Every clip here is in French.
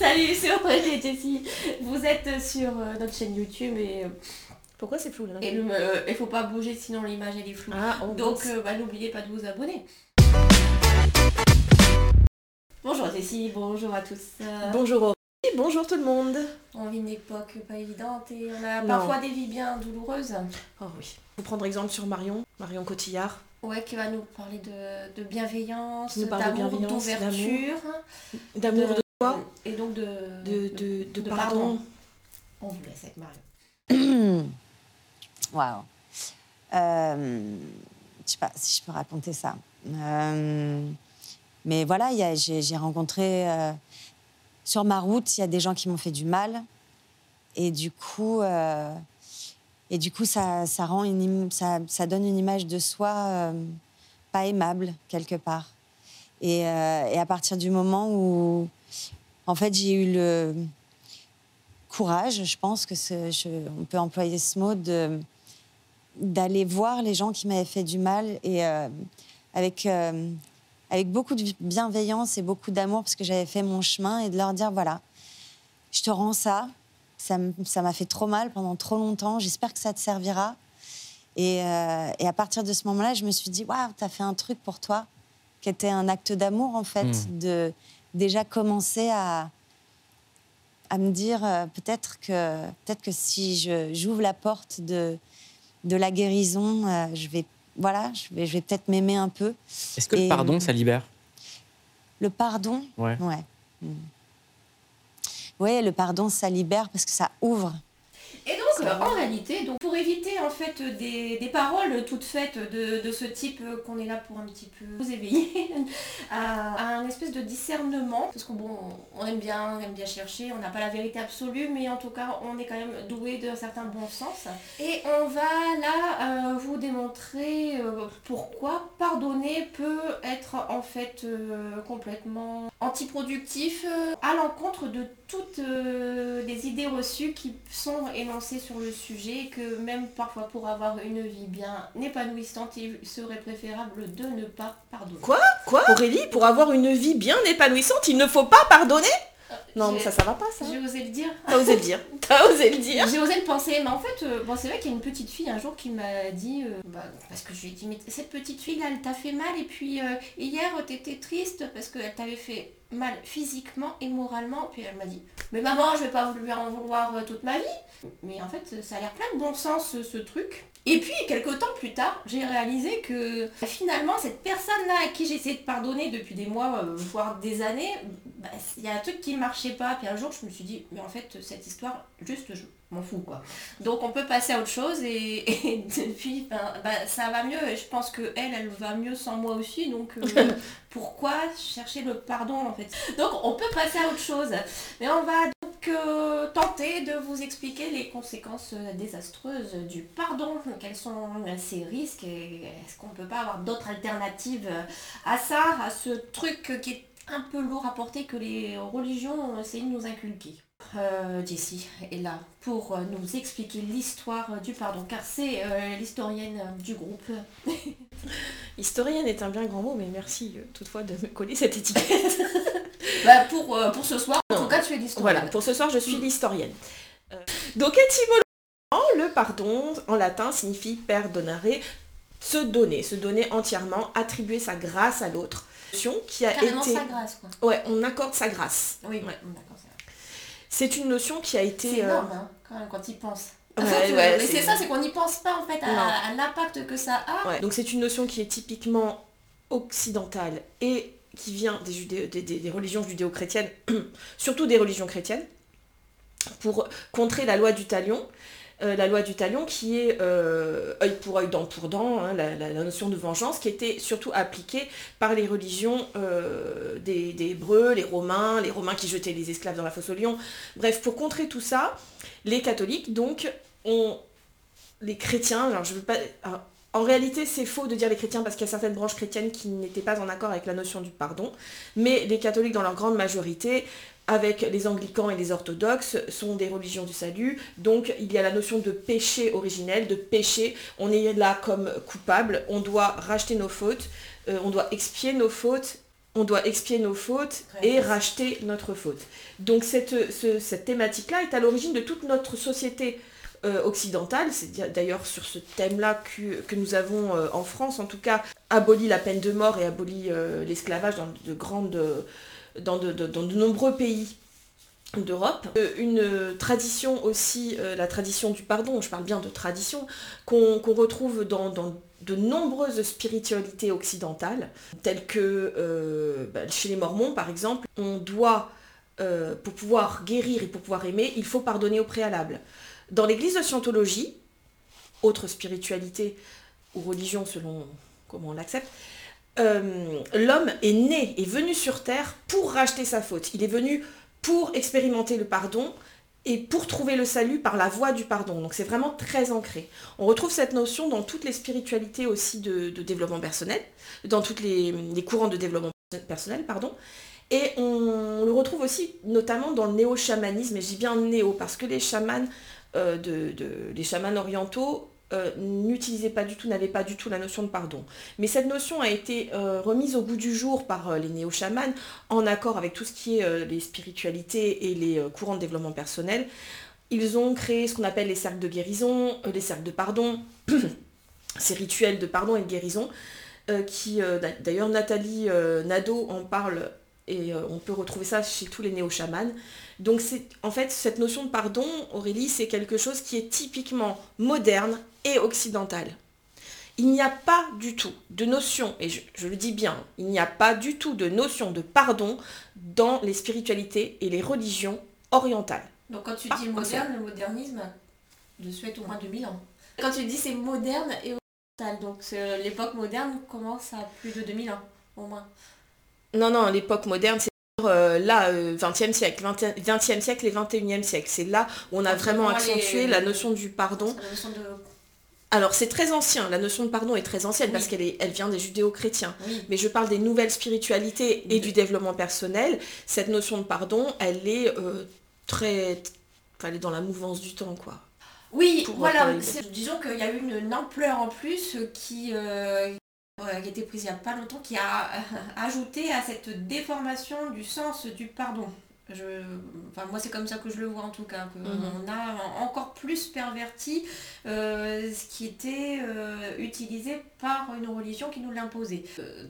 Salut, c'est Audrey et Jessie. Vous êtes sur euh, notre chaîne YouTube et, euh, Pourquoi c'est flou là et le- euh, il faut pas bouger sinon l'image elle est floue. Ah, on Donc euh, bah, n'oubliez pas de vous abonner. Bonjour Jessie, bonjour à tous. Bonjour Aurélie, bonjour tout le monde. On vit une époque pas évidente et on a Non. parfois des vies bien douloureuses. Oh oui. Faut prendre exemple sur Marion, Marion Cotillard. Ouais, qui va nous parler de, de bienveillance, de d'amour, d'ouverture. D'amour de soi, Et donc de, de, de, de de pardon. pardon. On vous laisse avec Marion. Waouh. Euh, je sais pas si je peux raconter ça. Euh, mais voilà, j'ai rencontré euh, sur ma route, il y a des gens qui m'ont fait du mal, et du coup, euh, et du coup, ça, ça rend une, ça, ça donne une image de soi euh, pas aimable quelque part. Et, euh, et à partir du moment où, en fait, j'ai eu le courage, je pense que je- on peut employer ce mot d'aller voir les gens qui m'avaient fait du mal et euh, avec euh, avec beaucoup de bienveillance et beaucoup d'amour parce que j'avais fait mon chemin et de leur dire voilà je te rends ça ça m'a fait trop mal pendant trop longtemps j'espère que ça te servira et, euh, et à partir de ce moment-là je me suis dit waouh t'as fait un truc pour toi qui était un acte d'amour en fait Mm. de déjà commencer à à me dire euh, peut-être que peut-être que si j'ouvre la porte de de la guérison, euh, je vais voilà, je vais je vais peut-être m'aimer un peu. Est-ce que Et, le pardon, euh, ça libère? Le pardon, Ouais. ouais. Mm. Ouais, le pardon, ça libère parce que ça ouvre. Et donc, euh, en réalité, donc, pour éviter en fait des, des paroles toutes faites de, de ce type qu'on est là pour un petit peu vous éveiller à, à un espèce de discernement, parce qu'on bon, on aime bien, on aime bien chercher, on n'a pas la vérité absolue, mais en tout cas, on est quand même doué d'un certain bon sens. Et on va là euh, vous démontrer euh, pourquoi pardonner peut être en fait euh, complètement antiproductif à l'encontre de toutes les idées reçues qui sont sur le sujet, que même parfois pour avoir une vie bien épanouissante, il serait préférable de ne pas pardonner. Quoi? Quoi? Aurélie, pour avoir une vie bien épanouissante, il ne faut pas pardonner? Non, mais ça, ça va pas, ça. J'ai osé le dire. T'as osé le dire. T'as osé le dire. J'ai osé le penser, mais en fait, euh, bon, c'est vrai qu'il y a une petite fille un jour qui m'a dit, euh, bah, parce que je lui ai dit, mais cette petite fille là, elle t'a fait mal, et puis euh, hier, t'étais triste parce qu'elle t'avait fait mal physiquement et moralement, puis elle m'a dit, mais maman, je vais pas lui en vouloir euh, toute ma vie. Mais en fait, ça a l'air plein de bon sens ce, truc. Et puis, quelques temps plus tard, j'ai réalisé que finalement, cette personne-là à qui j'essayais de pardonner depuis des mois, euh, voire des années, bah, il y a un truc qui ne marchait pas. Puis un jour, je me suis dit, mais en fait, cette histoire, juste, je m'en fous, quoi. Donc, on peut passer à autre chose. Et, et depuis, ben, bah, ça va mieux. Et je pense que elle, elle va mieux sans moi aussi. Donc, euh, pourquoi chercher le pardon, en fait? Donc, on peut passer à autre chose. Mais on va donc euh, tenter de vous expliquer les conséquences euh, désastreuses du pardon. Quels sont ses risques et est-ce qu'on peut pas avoir d'autres alternatives à ça, à ce truc qui est un peu lourd à porter que les religions ont essayé de nous inculquer? Euh, Jessie est là pour euh, nous expliquer l'histoire du pardon, car c'est euh, l'historienne du groupe. Historienne est un bien grand mot, mais merci euh, toutefois de me coller cette étiquette. Bah, pour, pour ce soir, en tout cas, tu es l'historienne. Voilà, pour ce soir, je suis l'historienne. Euh, donc, étymologiquement, le pardon en latin signifie perdonare, se donner, se donner entièrement, attribuer sa grâce à l'autre. Qui a Carrément été... sa grâce, quoi. Ouais, on accorde sa grâce. Oui, Ouais. C'est une notion qui a été... C'est euh, énorme, hein, quand même, quand il pense. Ouais, En fait, euh, ouais, mais c'est- ça, c'est qu'on n'y pense pas en fait à, l'impact que ça a. Ouais, Donc c'est une notion qui est typiquement occidentale et qui vient des, judéo- des- des- des religions judéo-chrétiennes, surtout des religions chrétiennes, pour contrer la loi du talion. Euh, la loi du talion qui est euh, œil pour œil, dent pour dent, hein, la, notion de vengeance qui était surtout appliquée par les religions euh, des, Hébreux, les Romains, les Romains qui jetaient les esclaves dans la fosse au lion. Bref, pour contrer tout ça, les catholiques, donc, ont les chrétiens, alors je veux pas... en réalité, c'est faux de dire les chrétiens parce qu'il y a certaines branches chrétiennes qui n'étaient pas en accord avec la notion du pardon, mais les catholiques, dans leur grande majorité, avec les anglicans et les orthodoxes, sont des religions du salut. Donc il y a la notion de péché originel, de péché. On est là comme coupable, on doit racheter nos fautes, euh, on doit expier nos fautes on doit expier nos fautes et racheter notre faute. Donc cette, cette thématique-là est à l'origine de toute notre société euh, occidentale. C'est d'ailleurs sur ce thème-là que, nous avons euh, en France, en tout cas, aboli la peine de mort et aboli l'esclavage dans de grandes, dans de nombreux pays d'Europe. une tradition aussi, la tradition du pardon, je parle bien de tradition, qu'on retrouve dans, de nombreuses spiritualités occidentales, telles que bah, chez les Mormons par exemple, on doit, pour pouvoir guérir et pour pouvoir aimer, il faut pardonner au préalable. Dans l'église de Scientologie, autre spiritualité ou religion selon comment on l'accepte, euh, l'homme est né, est venu sur Terre pour racheter sa faute. Il est venu pour expérimenter le pardon et pour trouver le salut par la voie du pardon. Donc c'est vraiment très ancré. On retrouve cette notion dans toutes les spiritualités aussi de, développement personnel, dans tous les, courants de développement personnel, pardon. Et on, le retrouve aussi notamment dans le néo-chamanisme, et je dis bien néo parce que les chamans euh, de, les chamans orientaux euh, n'utilisaient pas du tout, n'avaient pas du tout la notion de pardon. Mais cette notion a été euh, remise au bout du jour par les néo-chamans en accord avec tout ce qui est les spiritualités et les courants de développement personnel. Ils ont créé ce qu'on appelle les cercles de guérison, les cercles de pardon, ces rituels de pardon et de guérison, qui d'ailleurs Nathalie Nadeau en parle et on peut retrouver ça chez tous les néo-chamans. Donc c'est en fait cette notion de pardon, Aurélie, c'est quelque chose qui est typiquement moderne et occidental. Il n'y a pas du tout de notion, et je, le dis bien, il n'y a pas du tout de notion de pardon dans les spiritualités et les religions orientales. Donc quand tu dis moderne, le modernisme de souhaite au moins 2000 ans. Quand tu dis c'est moderne et occidental, donc l'époque moderne commence à plus de 2000 ans au moins. Non, non, l'époque moderne, c'est euh, là, 20e euh, siècle, 20e siècle et 21e siècle. C'est là où on a vraiment accentué la notion du pardon. Alors c'est très ancien, la notion de pardon est très ancienne parce qu'elle elle vient des judéo-chrétiens. Mais je parle des nouvelles spiritualités et du développement personnel. Cette notion de pardon, elle est euh, très... elle est dans la mouvance du temps, quoi. Oui, voilà. Disons qu'il y a eu une ampleur en plus qui, qui a été prise il n'y a pas longtemps, qui a ajouté à cette déformation du sens du pardon. Je, enfin, moi, c'est comme ça que je le vois en tout cas. mhm. On a encore plus perverti euh, ce qui était euh, utilisé par une religion qui nous l'imposait. Euh,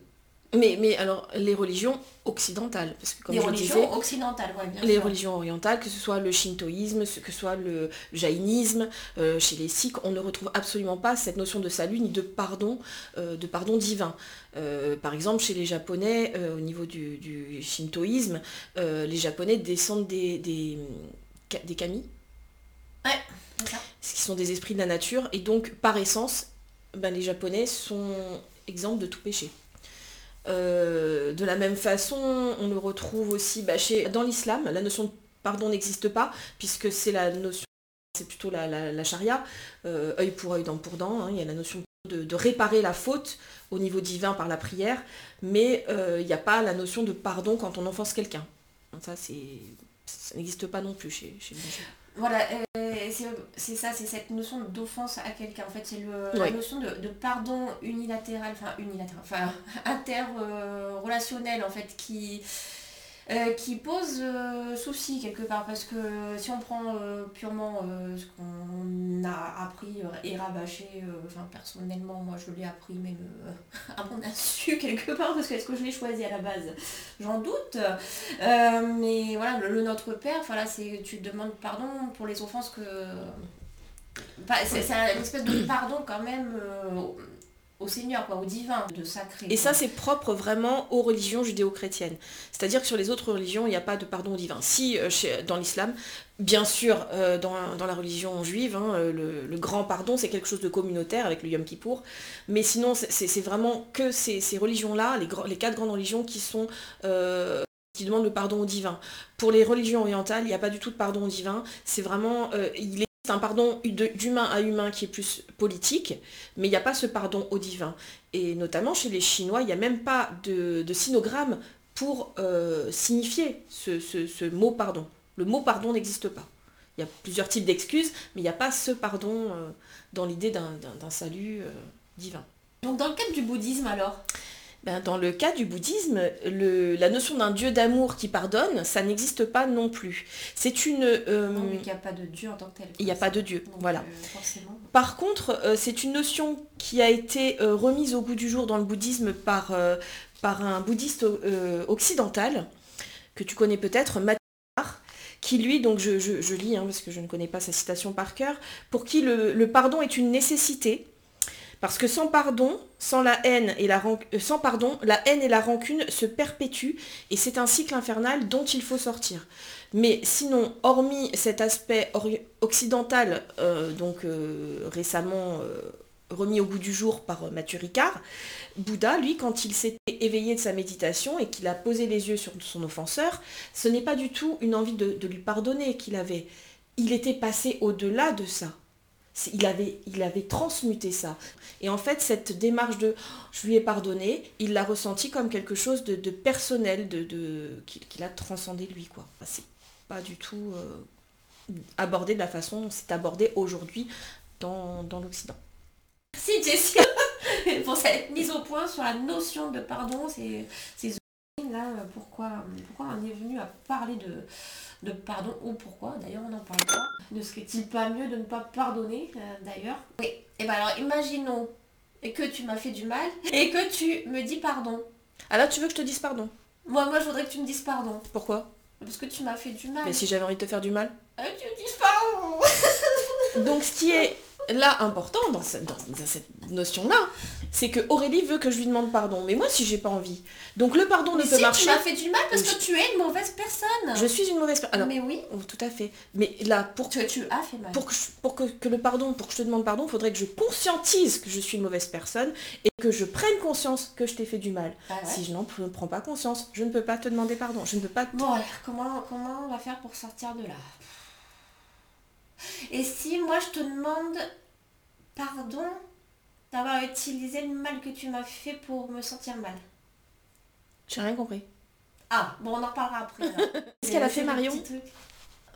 mais, mais alors, les religions occidentales, parce que comme les je religions disais, occidentales, bien Les religions orientales, que ce soit le shintoïsme, que ce soit le jaïnisme, euh, chez les sikhs, on ne retrouve absolument pas cette notion de salut ni de pardon, euh, de pardon divin. Euh, par exemple, chez les japonais, au niveau du, du shintoïsme, les japonais descendent des, des, des kami. Ouais, c'est ça. Ce qui sont des esprits de la nature, et donc, par essence, ben, les japonais sont exempts de tout péché. Euh, de la même façon, on le retrouve aussi bah, dans l'islam. La notion de pardon n'existe pas, puisque c'est la notion, c'est plutôt la, charia, euh, œil pour œil, dent pour dent. Hein. il y a la notion de, réparer la faute au niveau divin par la prière, mais euh, il n'y a pas la notion de pardon quand on offense quelqu'un. Ça, n'existe pas non plus chez, chez voilà, c'est ça, c'est cette notion d'offense à quelqu'un. En fait, c'est la notion de, pardon unilatéral, enfin unilatéral, enfin interrelationnel en fait, qui, euh, qui pose euh, souci quelque part parce que si on prend euh, purement ce qu'on a appris et rabâché, enfin personnellement moi je l'ai appris même à mon insu quelque part parce que est-ce que je l'ai choisi à la base? J'en doute. mais voilà, le, Notre Père, voilà, c'est tu demandes pardon pour les offenses que. c'est une espèce de pardon quand même au Seigneur, quoi, au divin, de sacré. Et ça, c'est propre vraiment aux religions judéo-chrétiennes. C'est-à-dire que sur les autres religions, il n'y a pas de pardon au divin. Si, euh, dans l'islam, bien sûr, euh, dans, la religion juive, hein, euh, le, grand pardon, c'est quelque chose de communautaire avec le Yom Kippour. Mais sinon, c'est vraiment que ces, religions-là, les, les, quatre grandes religions qui sont qui demandent le pardon au divin. Pour les religions orientales, il n'y a pas du tout de pardon au divin. C'est vraiment, il est un pardon d'humain à humain qui est plus politique, mais il n'y a pas ce pardon au divin. Et notamment chez les Chinois, il n'y a même pas de, sinogramme pour euh, signifier ce, mot pardon. Le mot pardon n'existe pas. Il y a plusieurs types d'excuses, mais il n'y a pas ce pardon euh, dans l'idée d'un salut euh, divin. Donc dans le cadre du bouddhisme alors? Ben, dans le cas du bouddhisme, le- la notion d'un Dieu d'amour qui pardonne, ça n'existe pas non plus. C'est une... euh, Non, mais qu'il n'y a pas de Dieu en tant que tel. il n'y a pas de Dieu, Donc, voilà. euh, forcément. Par contre, euh, c'est une notion qui a été remise au goût du jour dans le bouddhisme par, par un bouddhiste occidental, que tu connais peut-être, qui lui, donc je, je- je lis, hein, parce que je ne connais pas sa citation par cœur, pour qui le, le pardon est une nécessité, parce que sans pardon, sans la haine et la euh, sans pardon, la haine et la rancune se perpétuent, et c'est un cycle infernal dont il faut sortir. Mais sinon, hormis cet aspect occidental, euh, donc euh, récemment remis au goût du jour par Mathieu Ricard, Bouddha, lui, quand il s'était éveillé de sa méditation et qu'il a posé les yeux sur son offenseur, ce n'est pas du tout une envie de lui pardonner qu'il avait. Il était passé au-delà de ça. Il avait, transmuté ça. Et en fait, cette démarche de oh, je lui ai pardonné, il l'a ressenti comme quelque chose de, personnel, de, qu'il a transcendé lui. quoi. C'est pas du tout euh, abordé de la façon dont c'est abordé aujourd'hui dans, dans l'Occident. Merci Jessie pour cette mise au point sur la notion de pardon. C'est là, euh, pourquoi, pourquoi on est venu à parler de, de pardon ou pourquoi d'ailleurs on n'en parle pas. Ne serait-il pas mieux de ne pas pardonner euh, d'ailleurs? Oui. Et ben alors imaginons que tu m'as fait du mal et que tu me dis pardon. Ah là, tu veux que je te dise pardon? Moi, moi je voudrais que tu me dises pardon. Pourquoi? Parce que tu m'as fait du mal. Mais si j'avais envie de te faire du mal? Euh, tu me dises pardon Donc ce qui est là important dans, ce- dans- dans cette notion-là, c'est que Aurélie veut que je lui demande pardon. Mais moi, si j'ai pas envie. Donc le pardon ne peut si, marcher. tu m'as fait du mal parce que tu es une mauvaise personne. Je suis une mauvaise personne. Mais oui, oh, tout à fait. Mais là, pour tu, tu as fait mal. pour que, je- pour que, que le pardon, pour que je te demande pardon, il faudrait que je conscientise que je suis une mauvaise personne et que je prenne conscience que je t'ai fait du mal. Ah ouais. Si je n'en prends pas conscience, je ne peux pas te demander pardon. Je ne peux pas te... Bon alors, comment, comment on va faire pour sortir de là? Et si moi je te demande pardon d'avoir utilisé le mal que tu m'as fait pour me sentir mal J'ai rien compris. Ah, bon on en reparlera après. Qu'est-ce qu'elle a fait, Marion.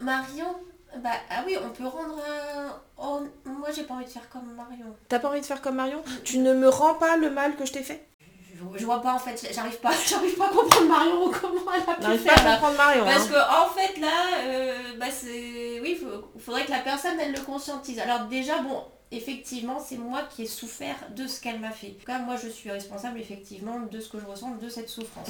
Marion bah, ah oui, on peut rendre un... oh, moi j'ai pas envie de faire comme Marion. T'as pas envie de faire comme Marion Tu ne me rends pas le mal que je t'ai fait Je, je vois pas en fait, j'arrive pas, j'arrive pas à comprendre Marion comment elle a pu faire pas à comprendre Marion. Parce hein. que en fait là, euh, bah c'est, oui, il faudrait que la personne elle le conscientise. Alors déjà bon, effectivement c'est moi qui ai souffert de ce qu'elle m'a fait. En tout cas moi je suis responsable effectivement de ce que je ressens de cette souffrance.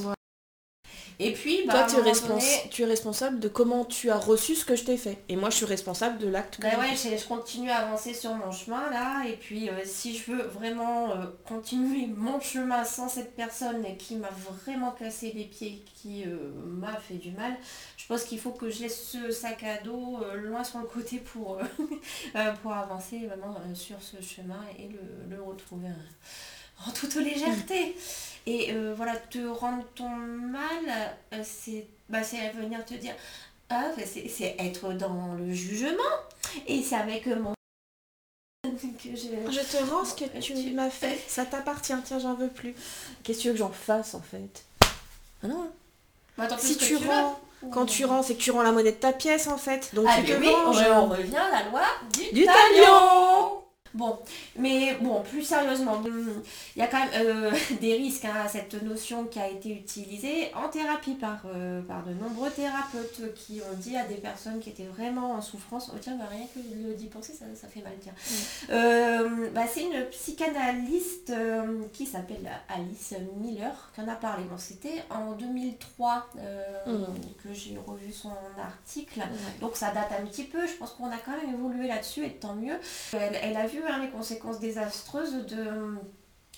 Et puis bah, Toi, tu es, moment respons- donné, tu es responsable de comment tu as reçu ce que je t'ai fait. Et moi, je suis responsable de l'acte que bah j'ai ouais, fait. je, continue à avancer sur mon chemin là, et puis euh, si je veux vraiment euh, continuer mon chemin sans cette personne qui m'a vraiment cassé les pieds, qui euh, m'a fait du mal, je pense qu'il faut que je laisse ce sac à dos loin sur le côté pour, pour avancer vraiment sur ce chemin et le, le retrouver euh, en toute légèreté. Et euh, voilà, te rendre ton mal, euh, c'est bah, venir te dire, ah, bah, c'est être dans le jugement. Et c'est avec euh, mon... que je... Je te rends ce que tu tu- m'as fait. Ça t'appartient, tiens, j'en veux plus. Qu'est-ce que tu veux que j'en fasse, en fait? Ah non. Bah, tant plus Si tu veux. rends, quand tu rends, c'est que tu rends la monnaie de ta pièce, en fait. Donc Ah, tu te oui, on, venges. on revient à la loi du, Du talion. talion Bon, mais bon, plus sérieusement, hum, il y a quand même euh, des risques hein, à cette notion qui a été utilisée en thérapie par, euh, par de nombreux thérapeutes qui ont dit à des personnes qui étaient vraiment en souffrance, oh tiens, bah, rien que de d'y penser, ça, ça fait mal, tiens. Euh, bah, c'est une psychanalyste qui s'appelle Alice Miller qui en a parlé. Bon, c'était en 2003 euh, Mhm. que j'ai revu son article. Donc ça date un petit peu, je pense qu'on a quand même évolué là-dessus et tant mieux. Elle, elle a vu hein, les conséquences désastreuses de,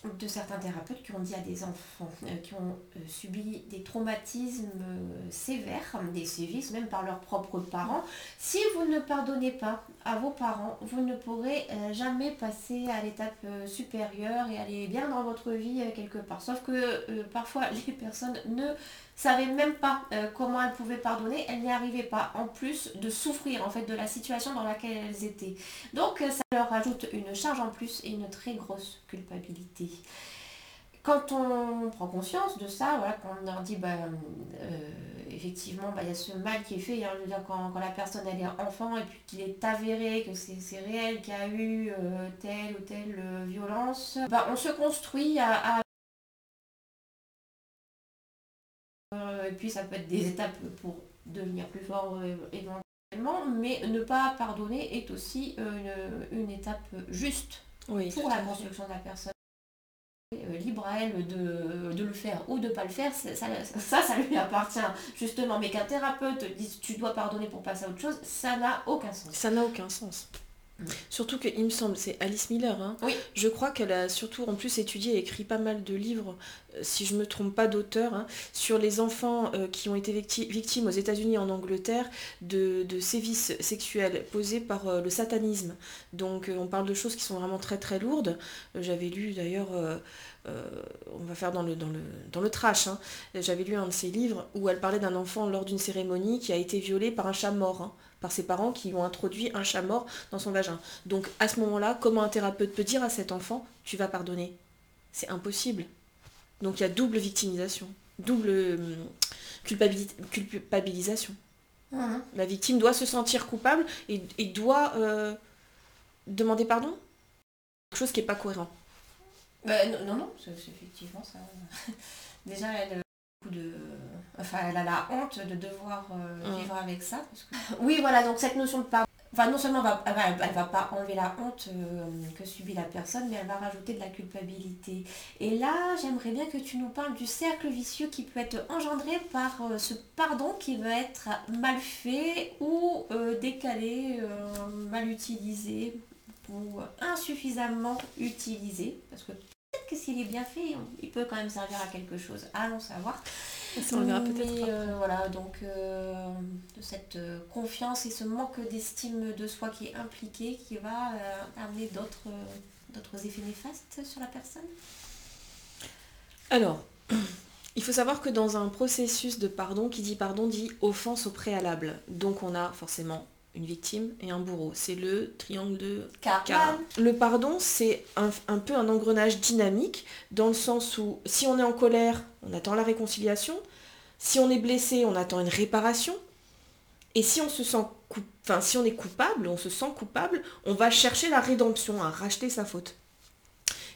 de certains thérapeutes qui ont dit à des enfants euh, qui ont euh, subi des traumatismes euh, sévères, des sévices même par leurs propres parents. Si vous ne pardonnez pas à vos parents, vous ne pourrez jamais passer à l'étape supérieure et aller bien dans votre vie quelque part. Sauf que parfois les personnes ne savaient même pas euh, comment elles pouvaient pardonner, elles n'y arrivaient pas, en plus de souffrir en fait de la situation dans laquelle elles étaient. Donc euh, ça leur ajoute une charge en plus et une très grosse culpabilité. Quand on prend conscience de ça, voilà, quand on leur dit, bah, euh, effectivement, bah, il y a ce mal qui est fait, hein, dire, quand, quand la personne elle est enfant et puis qu'il est avéré que c'est réel, qu'il y a eu telle ou telle violence, bah, on se construit à et puis ça peut être des étapes pour devenir plus fort éventuellement, mais ne pas pardonner est aussi une, une étape juste pour la construction de la personne. Euh, libre à elle de, le faire ou de ne pas le faire, ça, ça, ça, lui appartient justement. Mais qu'un thérapeute dise tu dois pardonner pour passer à autre chose, ça n'a aucun sens. Ça n'a aucun sens. Surtout qu'il me semble, c'est Alice Miller. Hein. Oui. Je crois qu'elle a surtout en plus étudié et écrit pas mal de livres, euh, si je ne me trompe pas d'auteur, hein, sur les enfants euh, qui ont été victimes aux États-Unis et en Angleterre de, sévices sexuels posés par euh, le satanisme. Donc on parle de choses qui sont vraiment très très lourdes. J'avais lu d'ailleurs, on va faire dans le, dans le, dans le trash, hein. j'avais lu un de ses livres où elle parlait d'un enfant lors d'une cérémonie qui a été violé par un chat mort par ses parents qui ont introduit un chat mort dans son vagin. Donc à ce moment-là, comment un thérapeute peut dire à cet enfant, tu vas pardonner? C'est impossible. Donc il y a double victimisation, double euh, culpabilisation. Mmh. La victime doit se sentir coupable et, doit euh, demander pardon? Quelque chose qui n'est pas cohérent. Bah, non, non, c'est effectivement ça. Déjà, elle, de enfin elle a la honte de devoir euh, mm. vivre avec ça oui voilà donc cette notion de pardon enfin non seulement elle va, elle, va pas enlever la honte euh, que subit la personne mais elle va rajouter de la culpabilité et là j'aimerais bien que tu nous parles du cercle vicieux qui peut être engendré par euh, ce pardon qui va être mal fait ou décalé mal utilisé ou insuffisamment utilisé parce que que s'il est bien fait, il peut quand même servir à quelque chose. Allons savoir. Ça, on peut-être. Euh, voilà, donc euh, de cette euh, confiance et ce manque d'estime de soi qui est impliqué, qui va amener d'autres, d'autres effets néfastes sur la personne? Alors, il faut savoir que dans un processus de pardon, qui dit pardon dit offense au préalable. Donc on a forcément une victime et un bourreau. C'est le triangle de Cara. Le pardon, c'est un, peu un engrenage dynamique, dans le sens où si on est en colère, on attend la réconciliation. Si on est blessé, on attend une réparation. Et si on se sent enfin, si on est coupable, on se sent coupable, on va chercher la rédemption, à racheter sa faute.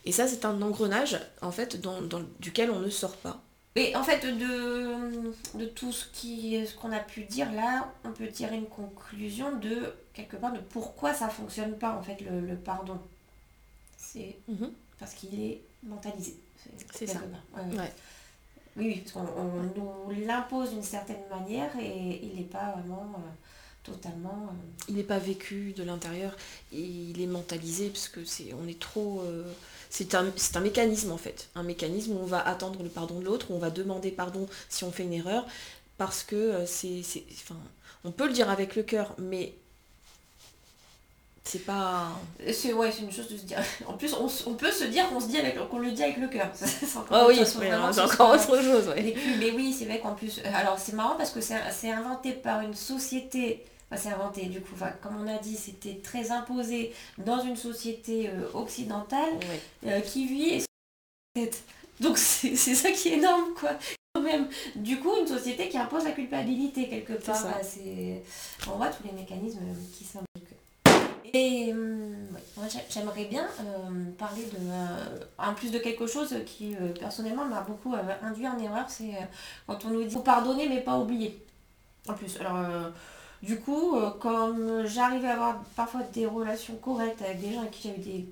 Et ça, c'est un engrenage, en fait, dans, duquel on ne sort pas. Et en fait, de, de tout ce qui ce qu'on a pu dire là, on peut tirer une conclusion de quelque part de pourquoi ça fonctionne pas en fait le, pardon. C'est mhm. parce qu'il est mentalisé. C'est ça. Oui, oui, parce qu'on nous l'impose d'une certaine manière et il n'est pas vraiment euh, totalement. Euh, il n'est pas vécu de l'intérieur, il est mentalisé parce que c'est on est trop. Euh, c'est un, un, mécanisme en fait, un mécanisme où on va attendre le pardon de l'autre, où on va demander pardon si on fait une erreur, parce que euh, c'est, enfin, on peut le dire avec le cœur, mais c'est pas. C'est ouais, c'est une chose de se dire. En plus, on, peut se dire qu'on se dit avec, qu'on le dit avec le cœur. Ah oui, c'est encore autre chose. Mais oui, c'est vrai qu'en plus, alors c'est marrant parce que c'est inventé par une société c'est inventé du coup, comme on a dit, c'était très imposé dans une société euh, occidentale euh, qui vit et Donc c'est ça qui est énorme quoi. Quand même. Du coup, une société qui impose la culpabilité quelque part. on voit tous les mécanismes qui s'impliquent. Et moi j'aimerais bien euh, parler de, en plus de quelque chose qui personnellement m'a beaucoup induit en erreur, c'est quand on nous dit faut pardonner mais pas oublier. En plus, alors du coup, euh, comme j'arrivais à avoir parfois des relations correctes avec des gens avec qui j'avais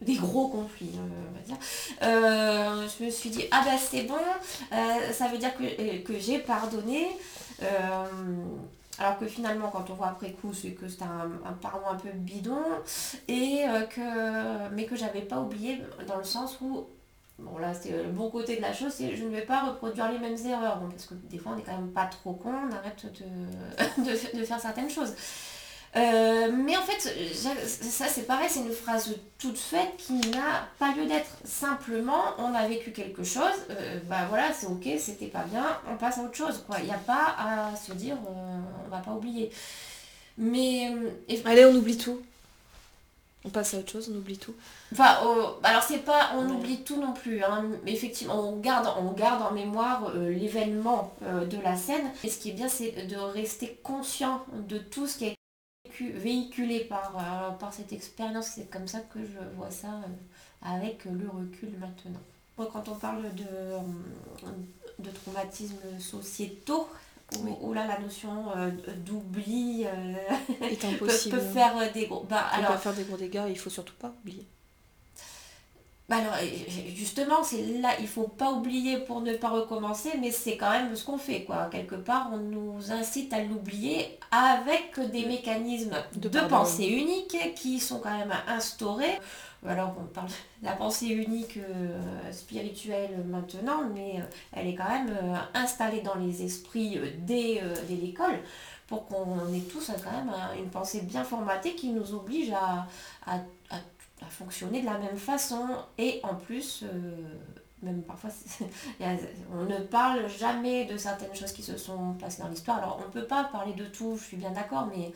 des, gros conflits, euh, on va dire, euh, je me suis dit, ah bah c'est bon, ça veut dire que, j'ai pardonné. alors que finalement, quand on voit après coup, c'est que c'était un, un, pardon un peu bidon, et que, mais que j'avais pas oublié dans le sens où Bon là c'est le bon côté de la chose, c'est je ne vais pas reproduire les mêmes erreurs, parce que des fois on n'est quand même pas trop con, on arrête de, de, faire certaines choses. Euh, mais en fait, ça c'est pareil, c'est une phrase toute faite qui n'a pas lieu d'être. Simplement, on a vécu quelque chose, euh, bah voilà, c'est ok, c'était pas bien, on passe à autre chose. Il n'y a pas à se dire, euh, on va pas oublier. Mais... Allez, on oublie tout. On passe à autre chose, on oublie tout. Enfin, alors c'est pas on oublie tout non plus. Hein. Effectivement, on garde, on garde en mémoire euh, l'événement euh, de la scène. Et ce qui est bien, c'est de rester conscient de tout ce qui a été véhiculé par, euh, par cette expérience. C'est comme ça que je vois ça avec le recul maintenant. quand on parle de de traumatismes sociétaux où, là la notion euh, d'oubli est impossible. peut, faire des gros. Bah, alors, faire des gros dégâts, il faut surtout pas oublier. Bah alors, justement, c'est là, il faut pas oublier pour ne pas recommencer, mais c'est quand même ce qu'on fait, quoi. Quelque part, on nous incite à l'oublier avec des mécanismes de, pensée unique qui sont quand même instaurés. Alors, on parle de la pensée unique euh, spirituelle maintenant, mais euh, elle est quand même euh, installée dans les esprits dès, l'école pour qu'on ait tous quand même une pensée bien formatée qui nous oblige à, à à fonctionner de la même façon. Et en plus, même parfois, on ne parle jamais de certaines choses qui se sont passées dans l'histoire. Alors, on ne peut pas parler de tout, je suis bien d'accord, mais,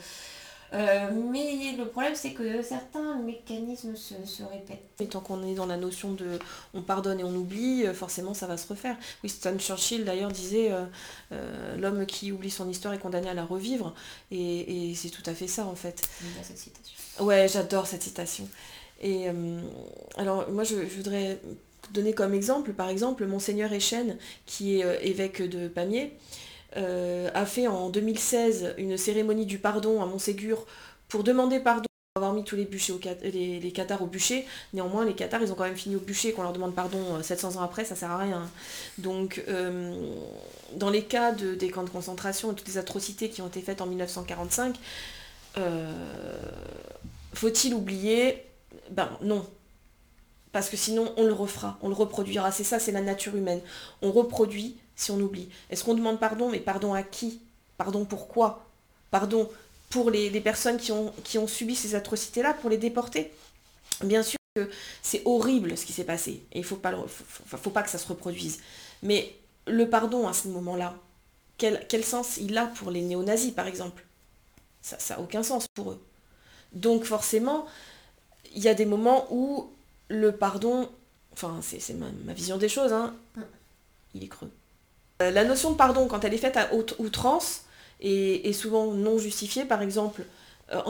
euh, mais le problème, c'est que certains mécanismes se, répètent. Et tant qu'on est dans la notion de on pardonne et on oublie, euh, forcément, ça va se refaire. Winston Churchill, d'ailleurs, disait l'homme qui oublie son histoire est condamné à la revivre. Et, et c'est tout à fait ça, en fait. cette citation. Ouais, j'adore cette citation. Et euh, alors moi je, voudrais donner comme exemple, par exemple, Monseigneur Echen, qui est euh, évêque de Pamiers, euh, a fait en 2016 une cérémonie du pardon à Montségur pour demander pardon pour avoir mis tous les, bûchers au, au bûcher. Néanmoins, les cathares, ils ont quand même fini au bûcher qu'on leur demande pardon 700 ans après, ça sert à rien. Donc, dans les cas de, des camps de concentration et toutes les atrocités qui ont été faites en 1945, faut-il oublier? Ben non. Parce que sinon, on le refera, on le reproduira. C'est ça, c'est la nature humaine. On reproduit si on oublie. Est-ce qu'on demande pardon Mais pardon à qui? Pardon pourquoi Pardon pour les, personnes qui ont, qui ont subi ces atrocités-là, pour les déporter? Bien sûr que c'est horrible ce qui s'est passé. Et il ne faut pas, faut, pas que ça se reproduise. Mais le pardon à ce moment-là, quel, quel sens il a pour les néo-nazis, par exemple? Ça n'a aucun sens pour eux. Donc forcément, il y a des moments où le pardon, enfin c'est ma, vision des choses, hein, il est creux. Euh, la notion de pardon, quand elle est faite à haute outrance, est, souvent non justifiée. Par exemple, euh,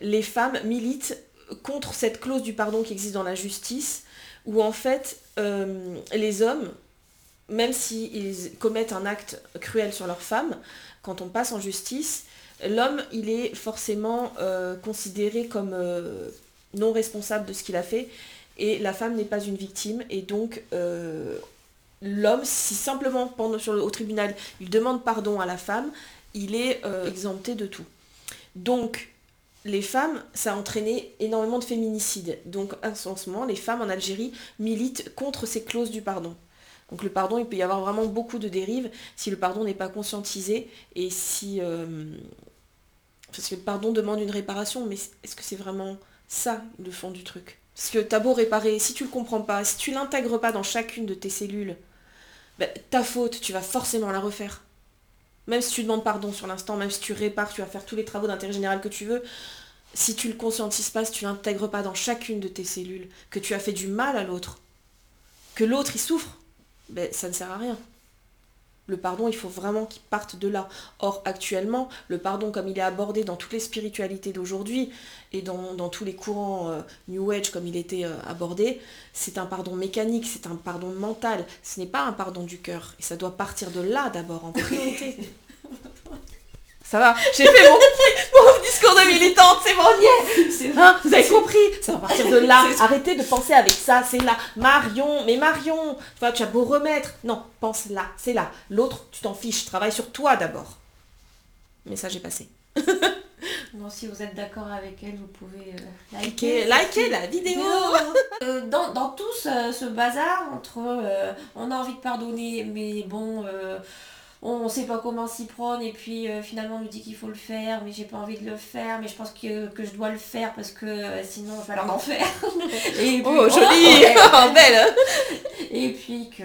les femmes militent contre cette clause du pardon qui existe dans la justice, où en fait euh, les hommes, même s'ils commettent un acte cruel sur leur femme, quand on passe en justice, l'homme, il est forcément considéré comme non responsable de ce qu'il a fait et la femme n'est pas une victime et donc l'homme si simplement pendant sur le, au tribunal il demande pardon à la femme il est euh, exempté de tout. Donc les femmes ça a entraîné énormément de féminicides. Donc en les femmes en Algérie militent contre ces clauses du pardon. Donc le pardon il peut y avoir vraiment beaucoup de dérives si le pardon n'est pas conscientisé et si euh, parce que le pardon demande une réparation mais est-ce que c'est vraiment ça, le fond du truc? Parce que t'as beau réparer, si tu le comprends pas, si tu l'intègres pas dans chacune de tes cellules, ben, ta faute, tu vas forcément la refaire. Même si tu demandes pardon sur l'instant, même si tu répares, tu vas faire tous les travaux d'intérêt général que tu veux, si tu le conscientises pas, si tu l'intègres pas dans chacune de tes cellules, que tu as fait du mal à l'autre, que l'autre il souffre, ben, ça ne sert à rien. Le pardon, il faut vraiment qu'il parte de là. Or, actuellement, le pardon, comme il est abordé dans toutes les spiritualités d'aujourd'hui et dans, tous les courants euh, New Age, comme il était euh, abordé, c'est un pardon mécanique, c'est un pardon mental. Ce n'est pas un pardon du cœur. Et ça doit partir de là d'abord, en priorité. Ça va, j'ai fait mon, discours de militante, c'est bon, C'est hein, Vous avez compris Ça va partir de là. Arrêtez de penser avec ça, c'est là. Marion, mais Marion, enfin, tu as beau remettre. Non, pense là, c'est là. L'autre, tu t'en fiches, travaille sur toi d'abord. Message est passé. Non, si vous êtes d'accord avec elle, vous pouvez euh, liker, la vidéo. Euh, dans, tout ce, bazar entre euh, on a envie de pardonner, mais bon, on ne sait pas comment s'y prendre et puis euh, finalement on nous dit qu'il faut le faire mais j'ai pas envie de le faire mais je pense que, je dois le faire parce que euh, sinon je vais aller en enfer. et puis, oh joli oh, Belle Et puis que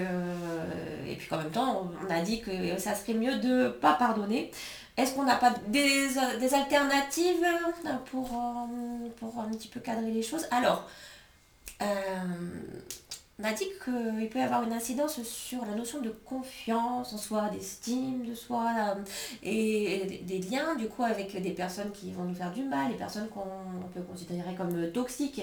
et puis qu'en même temps on a dit que ça serait mieux de pas pardonner. Est-ce qu'on n'a pas des, des, alternatives pour, euh, pour un petit peu cadrer les choses? Alors, on a dit qu'il peut y avoir une incidence sur la notion de confiance en soi, d'estime de soi, euh, et des liens du coup avec des personnes qui vont nous faire du mal, les personnes qu'on peut considérer comme toxiques.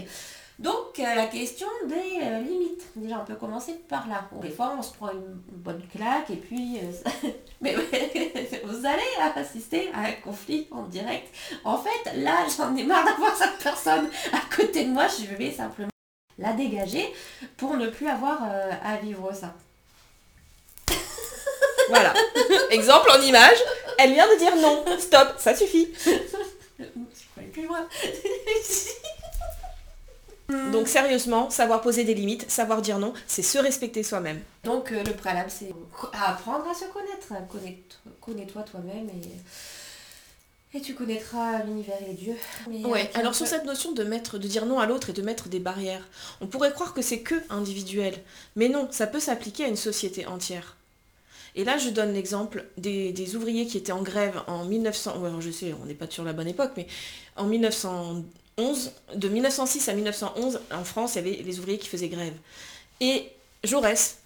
Donc, euh, la question des euh, limites. Déjà, on peut commencer par là. Des fois, on se prend une bonne claque et puis... euh, Mais vous allez assister à un conflit en direct. En fait, là, j'en ai marre d'avoir cette personne à côté de moi. Je vais simplement la dégager pour ne plus avoir euh, à vivre ça. Voilà. Exemple en image, elle vient de dire non, stop, ça suffit. Plus loin. Donc sérieusement, savoir poser des limites, savoir dire non, c'est se respecter soi-même. Donc euh, le préalable, c'est apprendre à se connaître. Connaître- Connais-toi toi-même et, et tu connaîtras l'univers et Dieu. Mais, euh, Ouais, puis alors sur cette notion de mettre, de dire non à l'autre et de mettre des barrières, on pourrait croire que c'est que individuel. Mais non, ça peut s'appliquer à une société entière. Et là, je donne l'exemple des, des ouvriers qui étaient en grève en 1900. ouais, je sais, on n'est pas sur la bonne époque, mais en 1911, de 1906 à 1911, en France, il y avait les ouvriers qui faisaient grève. Et Jaurès,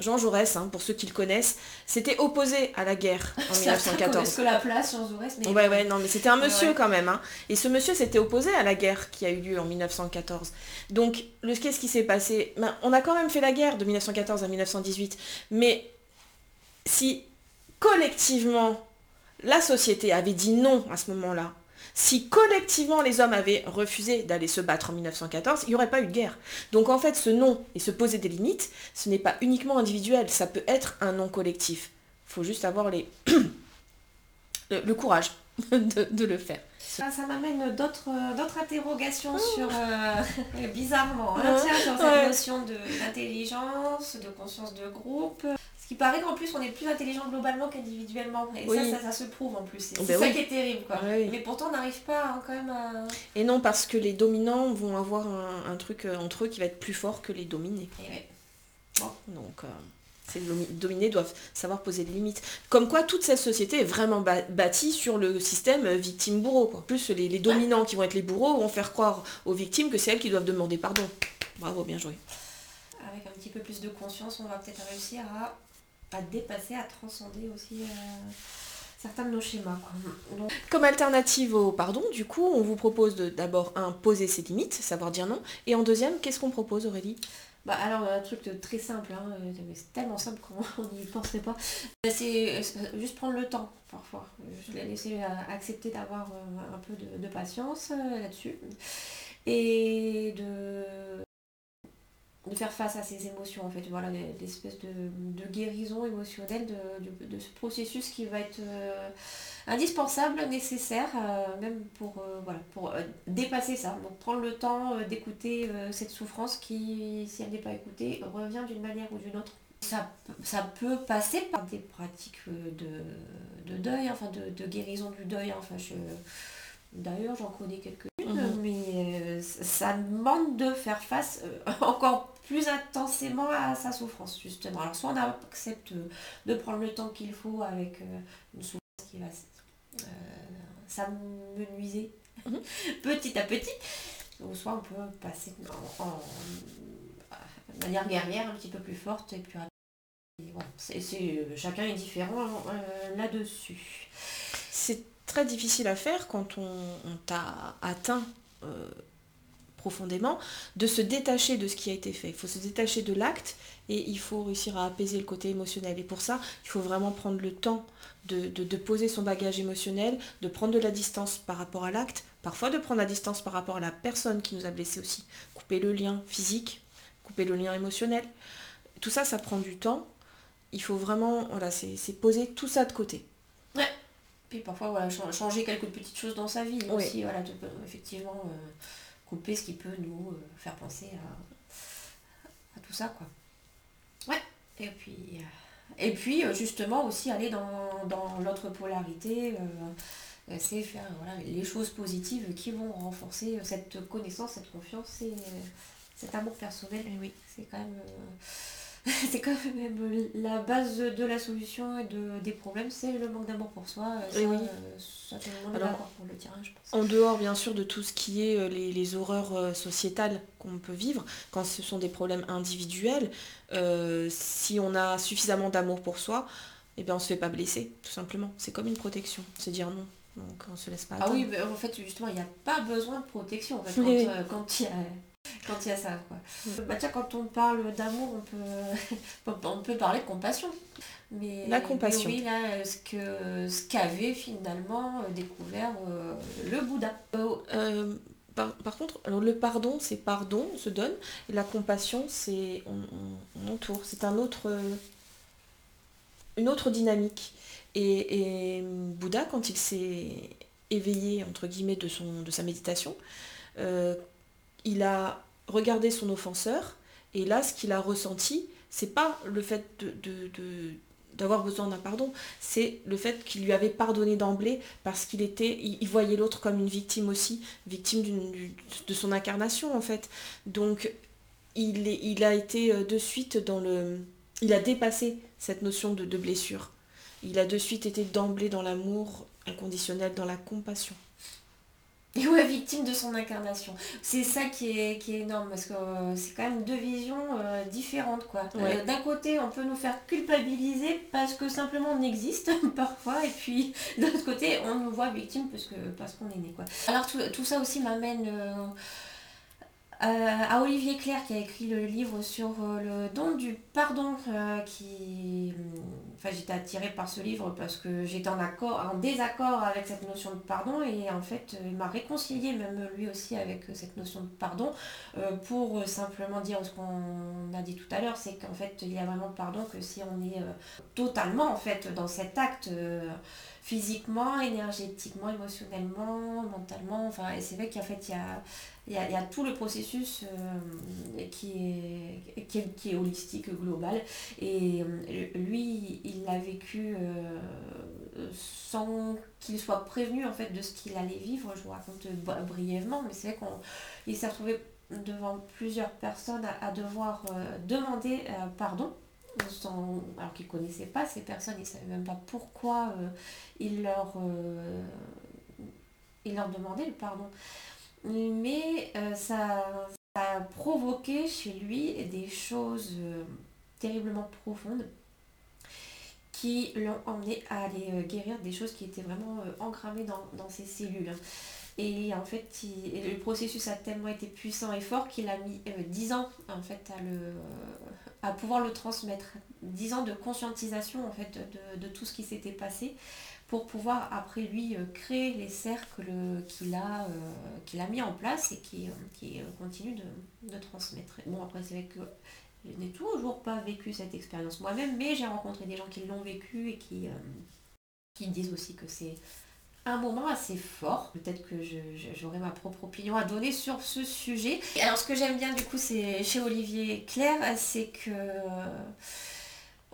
Jean Jaurès, hein, pour ceux qui le connaissent, s'était opposé à la guerre en Certains 1914. connaissent que la place sur Jaurès, mais Ouais, ouais, non, mais c'était un Ouais, monsieur ouais. quand même. hein. Et ce monsieur s'était opposé à la guerre qui a eu lieu en 1914. Donc, le- qu'est-ce qui s'est passé? Ben, On a quand même fait la guerre de 1914 à 1918. Mais si collectivement la société avait dit non à ce moment-là, si collectivement les hommes avaient refusé d'aller se battre en 1914, il n'y aurait pas eu de guerre. Donc en fait, ce non et se poser des limites, ce n'est pas uniquement individuel, ça peut être un non collectif. Il faut juste avoir les... le, le courage de, de le faire. ça, ça m'amène d'autres d'autres interrogations sur, euh, bizarrement, hein, Ouais. tiens, sur cette Ouais. notion de- d'intelligence, de, conscience de groupe. Qui paraît qu'en plus, on est plus intelligent globalement qu'individuellement. Et Oui. ça, ça, ça se prouve en plus. C'est Ben c'est ça oui. qui est terrible, quoi. Oui. Mais pourtant, on n'arrive pas hein, quand même à... Et non parce que les dominants vont avoir un, un truc euh, entre eux qui va être plus fort que les dominés. Et ouais. Donc, euh, ces domi- dominés doivent savoir poser des limites. Comme quoi, toute cette société est vraiment bâtie sur le système euh, victime-bourreau. En plus, les, les dominants qui vont être les bourreaux vont faire croire aux victimes que c'est elles qui doivent demander pardon. Bravo, bien joué. Avec un petit peu plus de conscience, on va peut-être réussir à, à dépasser, à transcender aussi euh, certains de nos schémas. Quoi. Donc, Comme alternative au pardon, du coup, on vous propose de d'abord, un, poser ses limites, savoir dire non. Et en deuxième, qu'est-ce qu'on propose, Aurélie? Bah alors un truc de très simple, hein, euh, c'est tellement simple qu'on n'y penserait pas. Euh, C'est euh, juste prendre le temps parfois. Je l'ai laissé accepter d'avoir un peu de, de patience là-dessus. Et de, de faire face à ces émotions en fait. Voilà, l'espèce de, de guérison émotionnelle de, de- de ce processus qui va être euh, indispensable, nécessaire, euh, même pour, euh, voilà, pour dépasser ça. Donc prendre le temps d'écouter cette souffrance qui, si elle n'est pas écoutée, revient d'une manière ou d'une autre. Ça, ça peut passer par des pratiques de, de deuil, enfin de, de guérison du deuil. Enfin, je, D'ailleurs, j'en connais quelques-unes, Mhm. mais ça demande de faire face encore plus intensément à sa souffrance, justement. Alors, soit on accepte euh, de prendre le temps qu'il faut avec euh, une souffrance qui va euh, s'amenuiser Mhm. petit à petit, ou soit on peut passer en, manière guerrière un petit peu plus forte et voilà, c'est, c'est- chacun est différent euh, là-dessus. C'est très difficile à faire quand on, on t'a atteint euh, profondément, de se détacher de ce qui a été fait. Il faut se détacher de l'acte et il faut réussir à apaiser le côté émotionnel. Et pour ça, il faut vraiment prendre le temps de, de- de poser son bagage émotionnel, de prendre de la distance par rapport à l'acte, parfois de prendre la distance par rapport à la personne qui nous a blessés aussi. Couper le lien physique, couper le lien émotionnel. Tout ça, ça prend du temps. Il faut vraiment, voilà, c'est poser tout ça de côté. Puis parfois, voilà, ch- changer quelques petites choses dans sa vie Oui. aussi, voilà, effectivement, euh, couper ce qui peut nous euh, faire penser à, à tout ça, quoi. Ouais, et puis, euh, et puis euh, justement aussi aller dans, dans l'autre polarité, euh, c'est faire voilà, les choses positives qui vont renforcer cette connaissance, cette confiance et cet amour personnel. Eh oui. C'est quand même... euh, c'est quand même la base de la solution et de, des problèmes, c'est le manque d'amour pour soi. Euh, Ça, oui. euh, ça, tout le monde Alors, pour le tirage, je pense. En dehors, bien sûr, de tout ce qui est euh, les, les horreurs euh, sociétales qu'on peut vivre, quand ce sont des problèmes individuels, euh, si on a suffisamment d'amour pour soi, eh bien, on se fait pas blesser, tout simplement. C'est comme une protection, c'est dire non. Donc, on se laisse pas Ah atteindre. oui, mais en fait, justement, il n'y a pas besoin de protection. En fait, Oui, quand oui. euh, quand il y a, quand il y a ça. Quoi. Bah, tiens, quand on parle d'amour, on peut, on peut parler de compassion. Mais, La compassion. mais oui, là, ce que ce qu'avait finalement découvert euh, le Bouddha. Euh, par, par contre, alors le pardon, c'est pardon, on se donne, et la compassion, c'est on, on- on entoure. C'est un autre, euh, une autre dynamique. Et, et Bouddha, quand il s'est éveillé, entre guillemets, de, son, de sa méditation, euh, il a regardé son offenseur, et là, ce qu'il a ressenti, c'est pas le fait d'avoir besoin d'un pardon, c'est le fait qu'il lui avait pardonné d'emblée parce qu'il était, il, voyait l'autre comme une victime aussi, victime de son incarnation en fait. Donc il, il a été euh, de suite dans le, il a dépassé cette notion de blessure. Il a de suite été d'emblée dans l'amour inconditionnel, dans la compassion. Et ouais, victime de son incarnation. C'est ça qui est, qui est énorme, parce que euh, c'est quand même deux visions euh, différentes, quoi. Ouais. Euh, D'un côté, on peut nous faire culpabiliser parce que simplement on existe, parfois, et puis de l'autre côté, on nous voit victime parce que parce qu'on est né, quoi. Alors tout, tout ça aussi m'amène euh, à à Olivier Claire, qui a écrit le livre sur euh, le don du pardon, euh, qui... Enfin, j'étais attirée par ce livre parce que j'étais en accord, en désaccord avec cette notion de pardon et en fait, euh, il m'a réconcilié même lui aussi avec euh, cette notion de pardon euh, pour simplement dire ce qu'on a dit tout à l'heure, c'est qu'en fait, il y a vraiment pardon que si on est totalement en fait dans cet acte physiquement, énergétiquement, émotionnellement, mentalement, enfin, et c'est vrai qu'en fait, il y a il y, a, il y a tout le processus qui, est, qui, est, qui est holistique, global. Et euh, lui, il l'a vécu euh, sans qu'il soit prévenu en fait de ce qu'il allait vivre. Je vous raconte bri- brièvement, mais c'est vrai qu'il s'est retrouvé devant plusieurs personnes à, devoir euh, demander euh, pardon. Sans, alors qu'il ne connaissait pas ces personnes, il ne savait même pas pourquoi euh, il, leur, euh, il leur demandait le pardon mais euh, ça, a provoqué chez lui des choses euh, terriblement profondes qui l'ont emmené à aller euh, guérir des choses qui étaient vraiment euh, engrammées dans, dans ses cellules. hein. Et en fait, il- le processus a tellement été puissant et fort qu'il a mis euh, 10 ans en fait à, le, à pouvoir le transmettre. 10 ans de conscientisation en fait de, de tout ce qui s'était passé pour pouvoir après lui euh, créer les cercles qu'il a, qu'il a mis en place et qui, continue de, de transmettre. Bon après c'est vrai que je n'ai toujours pas vécu cette expérience moi-même, mais j'ai rencontré des gens qui l'ont vécu et qui, euh, qui disent aussi que c'est un moment assez fort. Peut-être que j'aurai ma propre opinion à donner sur ce sujet. Et alors ce que j'aime bien du coup c'est chez Olivier Claire, c'est que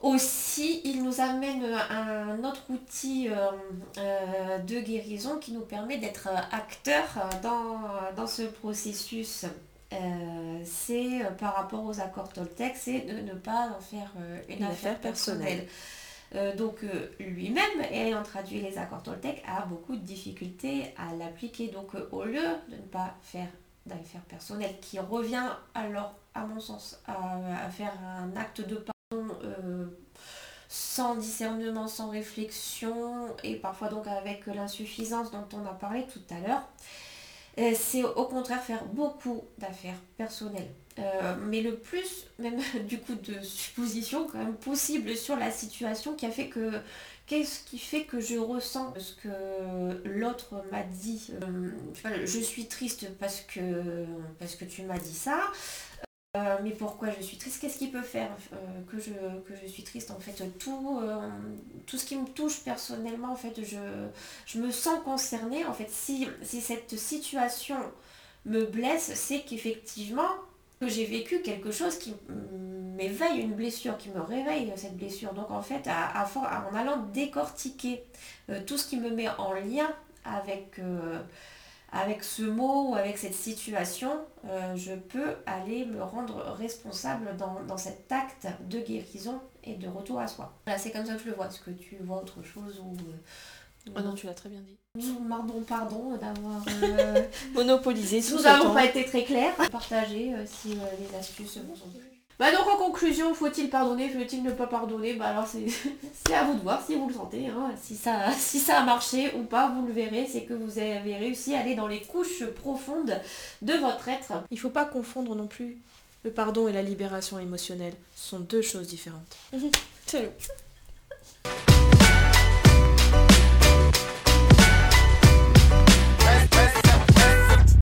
aussi, il nous amène un autre outil euh, euh, de guérison qui nous permet d'être acteurs dans, dans ce processus. Euh, c'est euh, par rapport aux accords Toltec, c'est de ne pas en faire euh, une, Une affaire, affaire personnelle. personnelle. Donc lui-même, ayant traduit les accords Toltec, a beaucoup de difficultés à l'appliquer. Donc au lieu de ne pas faire d'affaires personnelles, qui revient alors, à mon sens, à, à faire un acte de pardon sans discernement, sans réflexion, et parfois donc avec l'insuffisance dont on a parlé tout à l'heure, c'est au contraire faire beaucoup d'affaires personnelles. Euh, mais le plus, même du coup, de suppositions quand même possible sur la situation qui a fait que. Qu'est-ce qui fait que je ressens ce que l'autre m'a dit Euh, Je suis triste parce que, parce que tu m'as dit ça. Euh, mais pourquoi je suis triste? Qu'est-ce qui peut faire euh, que, je, que je suis triste En fait, tout, euh, tout ce qui me touche personnellement, en fait, je, je me sens concernée. En fait, si, si cette situation me blesse, c'est qu'effectivement, que j'ai vécu quelque chose qui m'éveille une blessure, qui me réveille cette blessure. Donc en fait, à, à en allant décortiquer tout ce qui me met en lien avec, avec ce mot ou avec cette situation, euh, je peux aller me rendre responsable dans, dans cet acte de guérison et de retour à soi. Voilà, c'est comme ça que je le vois. Est-ce que tu vois autre chose ou... euh, Ah non, tu l'as très bien dit. nous demandons pardon d'avoir... euh, Monopoliser tout nous n'avons pas été très clairs. Partagez euh, si les astuces vous ont plu. Bah donc en conclusion, faut-il pardonner, faut-il ne pas pardonner? Bah alors c'est à vous de voir si vous le sentez. hein. Si, ça, si ça a marché ou pas, vous le verrez, c'est que vous avez réussi à aller dans les couches profondes de votre être. Il faut pas confondre non plus le pardon et la libération émotionnelle. Ce sont deux choses différentes. Salut